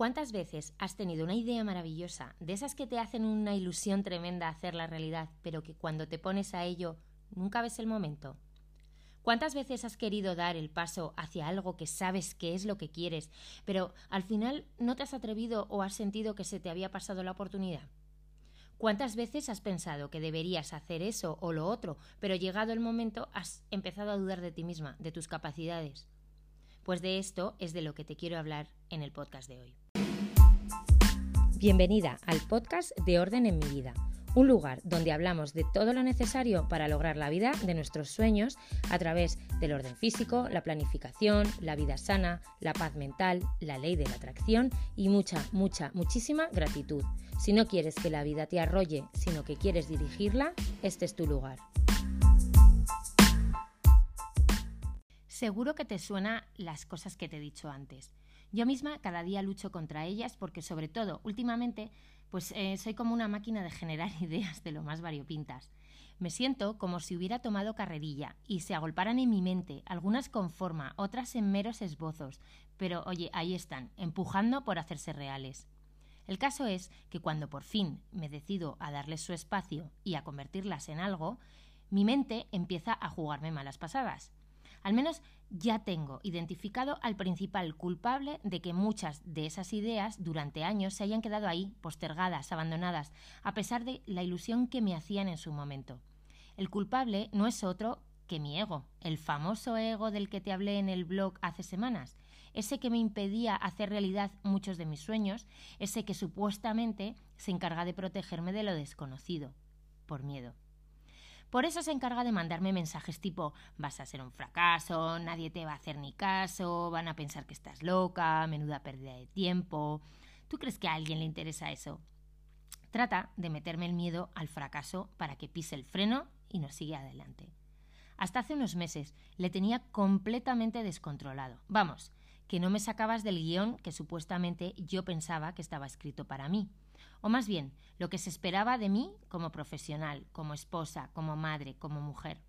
¿Cuántas veces has tenido una idea maravillosa, de esas que te hacen una ilusión tremenda hacer la realidad, pero que cuando te pones a ello nunca ves el momento? ¿Cuántas veces has querido dar el paso hacia algo que sabes que es lo que quieres, pero al final no te has atrevido o has sentido que se te había pasado la oportunidad? ¿Cuántas veces has pensado que deberías hacer eso o lo otro, pero llegado el momento has empezado a dudar de ti misma, de tus capacidades? Pues de esto es de lo que te quiero hablar en el podcast de hoy. Bienvenida al podcast de Orden en mi vida, un lugar donde hablamos de todo lo necesario para lograr la vida de nuestros sueños a través del orden físico, la planificación, la vida sana, la paz mental, la ley de la atracción y mucha, mucha, muchísima gratitud. Si no quieres que la vida te arrolle, sino que quieres dirigirla, este es tu lugar. Seguro que te suenan las cosas que te he dicho antes. Yo misma cada día lucho contra ellas porque sobre todo últimamente pues eh, soy como una máquina de generar ideas de lo más variopintas. Me siento como si hubiera tomado carrerilla y se agolparan en mi mente, algunas con forma, otras en meros esbozos, pero oye, ahí están, empujando por hacerse reales. El caso es que cuando por fin me decido a darles su espacio y a convertirlas en algo, mi mente empieza a jugarme malas pasadas. Al menos ya tengo identificado al principal culpable de que muchas de esas ideas durante años se hayan quedado ahí, postergadas, abandonadas, a pesar de la ilusión que me hacían en su momento. El culpable no es otro que mi ego, el famoso ego del que te hablé en el blog hace semanas, ese que me impedía hacer realidad muchos de mis sueños, ese que supuestamente se encarga de protegerme de lo desconocido, por miedo. Por eso se encarga de mandarme mensajes tipo vas a ser un fracaso, nadie te va a hacer ni caso, van a pensar que estás loca, menuda pérdida de tiempo. ¿Tú crees que a alguien le interesa eso? Trata de meterme el miedo al fracaso para que pise el freno y nos siga adelante. Hasta hace unos meses le tenía completamente descontrolado. Vamos, que no me sacabas del guion que supuestamente yo pensaba que estaba escrito para mí o más bien lo que se esperaba de mí como profesional, como esposa, como madre, como mujer.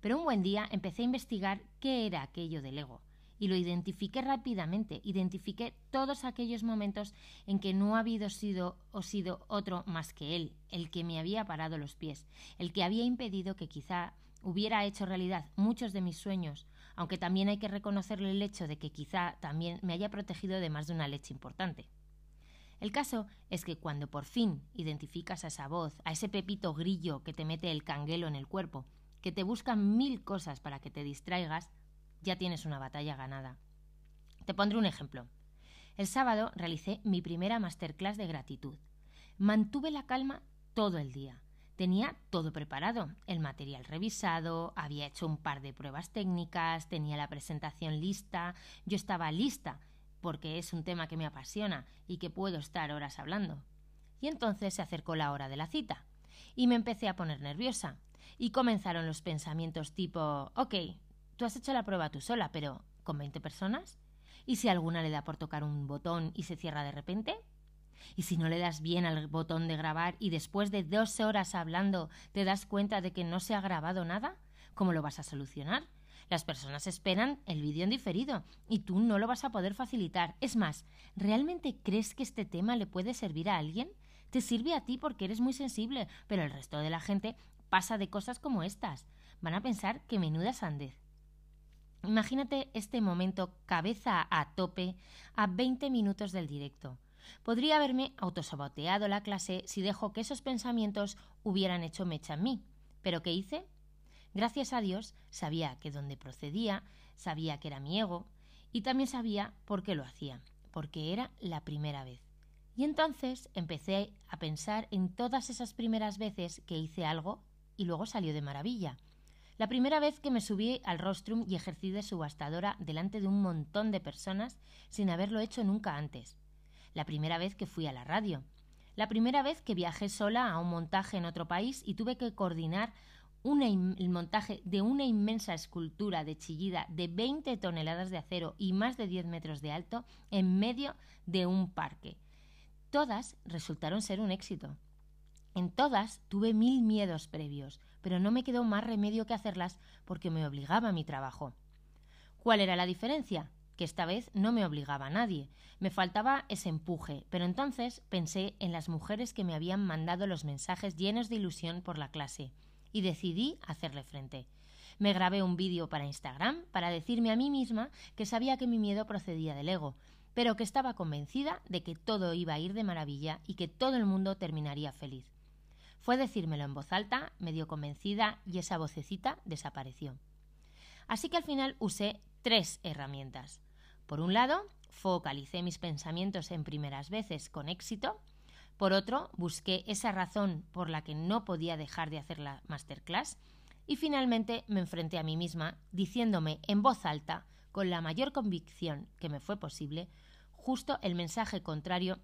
Pero un buen día empecé a investigar qué era aquello del ego, y lo identifiqué rápidamente, identifiqué todos aquellos momentos en que no ha habido sido o sido otro más que él, el que me había parado los pies, el que había impedido que quizá hubiera hecho realidad muchos de mis sueños, aunque también hay que reconocerle el hecho de que quizá también me haya protegido de más de una leche importante. El caso es que cuando por fin identificas a esa voz, a ese pepito grillo que te mete el canguelo en el cuerpo, que te busca mil cosas para que te distraigas, ya tienes una batalla ganada. Te pondré un ejemplo. El sábado realicé mi primera masterclass de gratitud. Mantuve la calma todo el día. Tenía todo preparado, el material revisado, había hecho un par de pruebas técnicas, tenía la presentación lista, yo estaba lista porque es un tema que me apasiona y que puedo estar horas hablando. Y entonces se acercó la hora de la cita, y me empecé a poner nerviosa, y comenzaron los pensamientos tipo, ok, tú has hecho la prueba tú sola, pero ¿con 20 personas? ¿Y si alguna le da por tocar un botón y se cierra de repente? ¿Y si no le das bien al botón de grabar y después de dos horas hablando te das cuenta de que no se ha grabado nada? ¿Cómo lo vas a solucionar? Las personas esperan el vídeo en diferido y tú no lo vas a poder facilitar. Es más, ¿realmente crees que este tema le puede servir a alguien? Te sirve a ti porque eres muy sensible, pero el resto de la gente pasa de cosas como estas. Van a pensar que menuda sandez. Imagínate este momento cabeza a tope a 20 minutos del directo. Podría haberme autosaboteado la clase si dejo que esos pensamientos hubieran hecho mecha en mí. ¿Pero qué hice? Gracias a Dios sabía que donde procedía, sabía que era mi ego y también sabía por qué lo hacía, porque era la primera vez. Y entonces empecé a pensar en todas esas primeras veces que hice algo y luego salió de maravilla. La primera vez que me subí al rostrum y ejercí de subastadora delante de un montón de personas sin haberlo hecho nunca antes. La primera vez que fui a la radio. La primera vez que viajé sola a un montaje en otro país y tuve que coordinar el montaje de una inmensa escultura de chillida de 20 toneladas de acero y más de 10 metros de alto en medio de un parque. Todas resultaron ser un éxito. En todas tuve mil miedos previos, pero no me quedó más remedio que hacerlas porque me obligaba a mi trabajo. ¿Cuál era la diferencia? que esta vez no me obligaba a nadie. Me faltaba ese empuje, pero entonces pensé en las mujeres que me habían mandado los mensajes llenos de ilusión por la clase y decidí hacerle frente. Me grabé un vídeo para Instagram para decirme a mí misma que sabía que mi miedo procedía del ego, pero que estaba convencida de que todo iba a ir de maravilla y que todo el mundo terminaría feliz. Fue decírmelo en voz alta, medio convencida, y esa vocecita desapareció. Así que al final usé tres herramientas. Por un lado, focalicé mis pensamientos en primeras veces con éxito. Por otro, busqué esa razón por la que no podía dejar de hacer la masterclass. Y finalmente me enfrenté a mí misma diciéndome en voz alta, con la mayor convicción que me fue posible, justo el mensaje contrario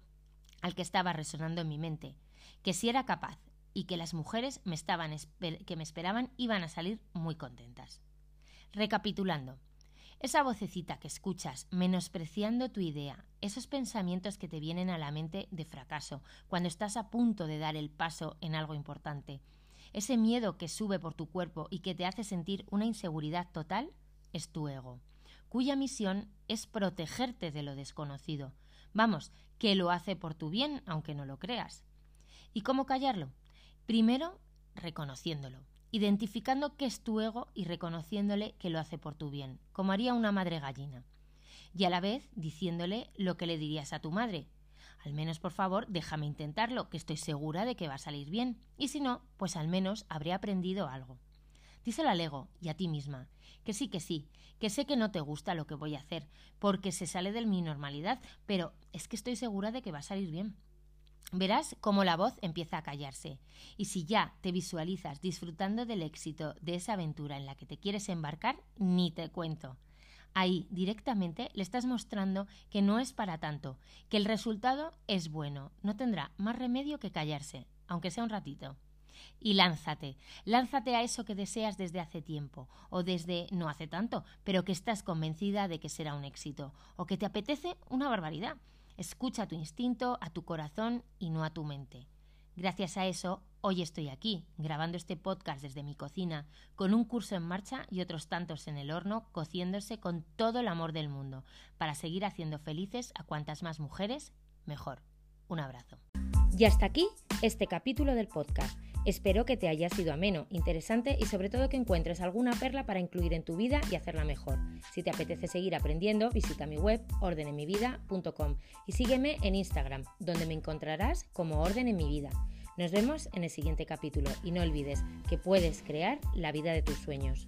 al que estaba resonando en mi mente, que si era capaz y que las mujeres que me esperaban iban a salir muy contentas. Recapitulando, esa vocecita que escuchas menospreciando tu idea, esos pensamientos que te vienen a la mente de fracaso cuando estás a punto de dar el paso en algo importante, ese miedo que sube por tu cuerpo y que te hace sentir una inseguridad total, es tu ego, cuya misión es protegerte de lo desconocido. Vamos, que lo hace por tu bien, aunque no lo creas. ¿Y cómo callarlo? Primero, reconociéndolo, identificando qué es tu ego y reconociéndole que lo hace por tu bien, como haría una madre gallina. Y a la vez diciéndole lo que le dirías a tu madre. Al menos, por favor, déjame intentarlo, que estoy segura de que va a salir bien. Y si no, pues al menos habré aprendido algo. Díselo al ego y a ti misma, que sí, que sí, que sé que no te gusta lo que voy a hacer, porque se sale de mi normalidad, pero es que estoy segura de que va a salir bien. Verás cómo la voz empieza a callarse. Y si ya te visualizas disfrutando del éxito de esa aventura en la que te quieres embarcar, ni te cuento. Ahí directamente le estás mostrando que no es para tanto, que el resultado es bueno, no tendrá más remedio que callarse, aunque sea un ratito. Y lánzate, lánzate a eso que deseas desde hace tiempo, o desde no hace tanto, pero que estás convencida de que será un éxito, o que te apetece una barbaridad. Escucha a tu instinto, a tu corazón y no a tu mente. Gracias a eso, hoy estoy aquí, grabando este podcast desde mi cocina, con un curso en marcha y otros tantos en el horno, cociéndose con todo el amor del mundo, para seguir haciendo felices a cuantas más mujeres, mejor. Un abrazo. Y hasta aquí este capítulo del podcast. Espero que te haya sido ameno, interesante y sobre todo que encuentres alguna perla para incluir en tu vida y hacerla mejor. Si te apetece seguir aprendiendo, visita mi web ordenemivida.com y sígueme en Instagram, donde me encontrarás como Orden en mi vida. Nos vemos en el siguiente capítulo y no olvides que puedes crear la vida de tus sueños.